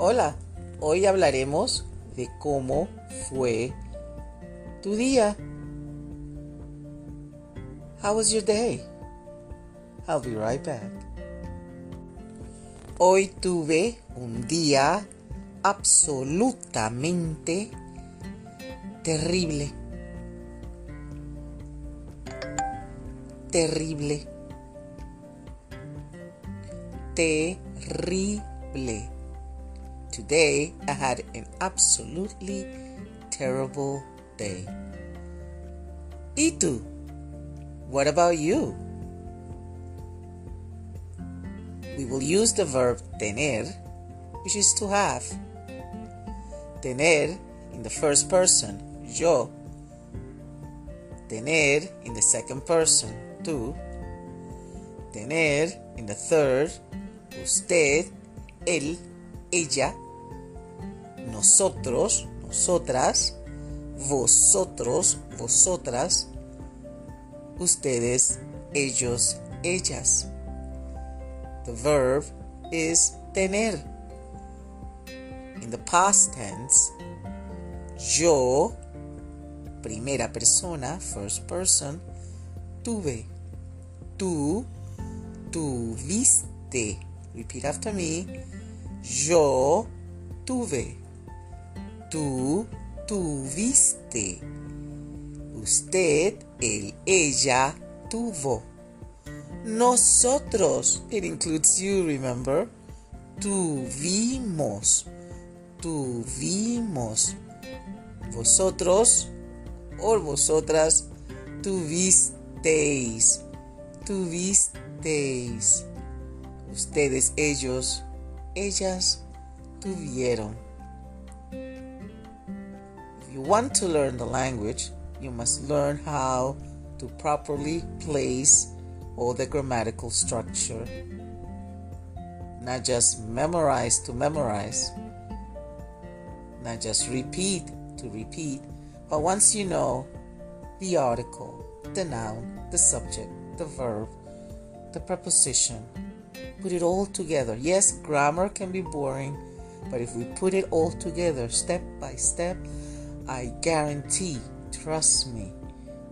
Hola, hoy hablaremos de cómo fue tu día. How was your day? I'll be right back. Hoy tuve un día absolutamente terrible. Terrible. Terrible. Today I had an absolutely terrible day. Itu. What about you? We will use the verb tener, which is to have. Tener in the first person, yo. Tener in the second person, tú. Tener in the third, usted, él, ella. Nosotros, nosotras. Vosotros, vosotras. Ustedes, ellos, ellas. The verb is tener. In the past tense, yo, primera persona, first person, tuve. Tú, tuviste. Repeat after me. Yo tuve. Tú tuviste. Usted, él, ella tuvo. Nosotros, it includes you, remember? Tuvimos. Tuvimos. Vosotros o vosotras tuvisteis. Tuvisteis. Ustedes, ellos, ellas tuvieron. You want to learn the language, you must learn how to properly place all the grammatical structure. Not just memorize to memorize, not just repeat to repeat, but once you know the article, the noun, the subject, the verb, the preposition, put it all together. Yes, grammar can be boring, but if we put it all together step by step, I guarantee, trust me,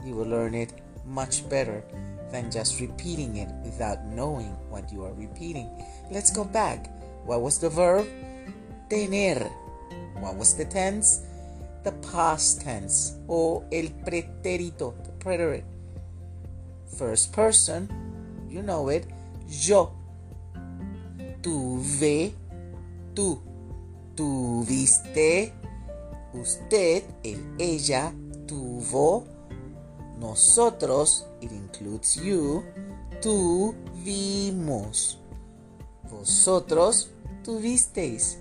you will learn it much better than just repeating it without knowing what you are repeating. Let's go back. What was the verb? Tener. What was the tense? The past tense o el pretérito, the preterite. First person, you know it. Yo. Tuve. Tú. Tuviste. Usted, el, ella, tuvo. Nosotros, it includes you, tuvimos. Vosotros tuvisteis.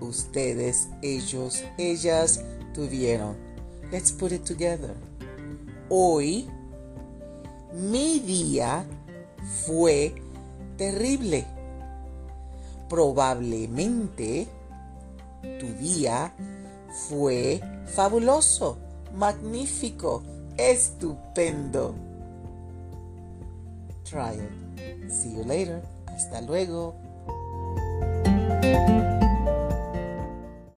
Ustedes, ellos, ellas tuvieron. Let's put it together. Hoy, mi día fue terrible. Probablemente tu día fue fabuloso, magnífico, estupendo. Try it. See you later. Hasta luego.